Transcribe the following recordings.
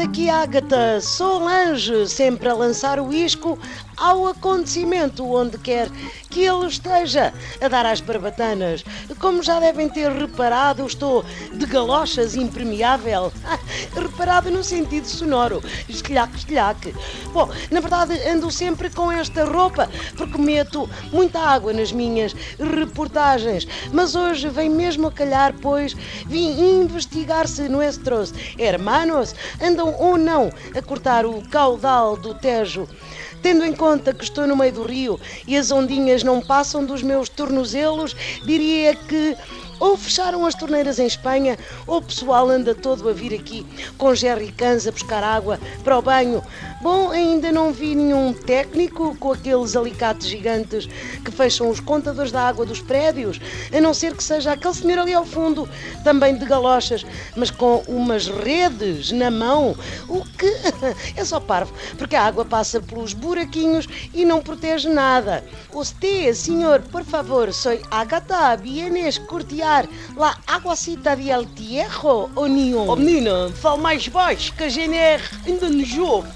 aqui Ágata Solange, sempre a lançar o isco ao acontecimento onde quer que ele esteja a dar às barbatanas. Como já devem ter reparado, estou de galochas impermeável. reparado no sentido sonoro. Estilhaque, estilhaque. Bom, na verdade ando sempre com esta roupa porque meto muita água nas minhas reportagens. Mas hoje vem mesmo a calhar, pois vim investigar se nuestros hermanos andam ou não a cortar o caudal do Tejo. Tendo em conta que estou no meio do rio e as ondinhas não passam dos meus tornozelos, diria que ou fecharam as torneiras em Espanha, ou o pessoal anda todo a vir aqui com jerrycans a buscar água para o banho. Bom, ainda não vi nenhum técnico com aqueles alicates gigantes que fecham os contadores da água dos prédios, a não ser que seja aquele senhor ali ao fundo, também de galochas, mas com umas redes na mão. O que é só parvo, porque a água passa pelos buraquinhos e não protege nada. Usted, senhor, por favor, sou Agatha, vienes curtear lá aguacita de El Tierro ou nenhum? Oh menina, fale mais baixo que a GNR ainda nos ouve.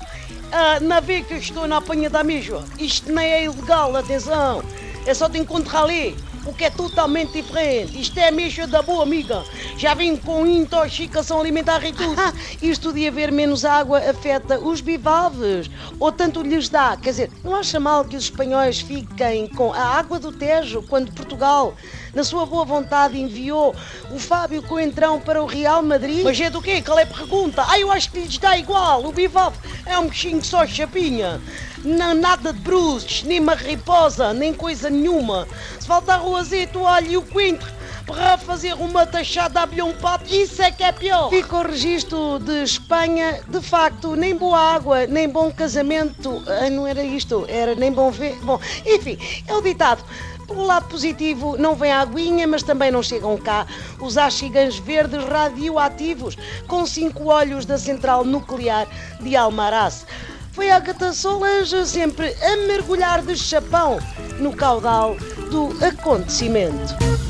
Ah, na vez que eu estou na apanha da mesma, isto nem é ilegal, atenção. É só de encontrar ali, o que é totalmente diferente. Isto é mesmo da boa amiga. Já vim com intoxicação alimentar e tudo. Isto de haver menos água afeta os bivalves, ou tanto lhes dá. Quer dizer, não acha mal que os espanhóis fiquem com a água do Tejo quando Portugal, na sua boa vontade, enviou o Fábio Coentrão para o Real Madrid? Mas é do quê? Qual é a pergunta? Ah, eu acho que lhes dá igual. O bivalve é um bichinho só chapinha. Não, nada de bruços, nem mariposa, nem coisa nenhuma. Se faltar o azeite, o alho e o coentro para fazer uma taxada a bilhão pato, isso é que é pior. Fica o registro de Espanha, de facto, nem boa água, nem bom casamento. Ah, não era isto, era nem bom ver. Bom, enfim, é o ditado. Pelo lado positivo, não vem a aguinha, mas também não chegam cá os axigãs verdes radioativos com cinco olhos da central nuclear de Almaraz. Foi a Agatha Solange sempre a mergulhar de chapão no caudal do acontecimento.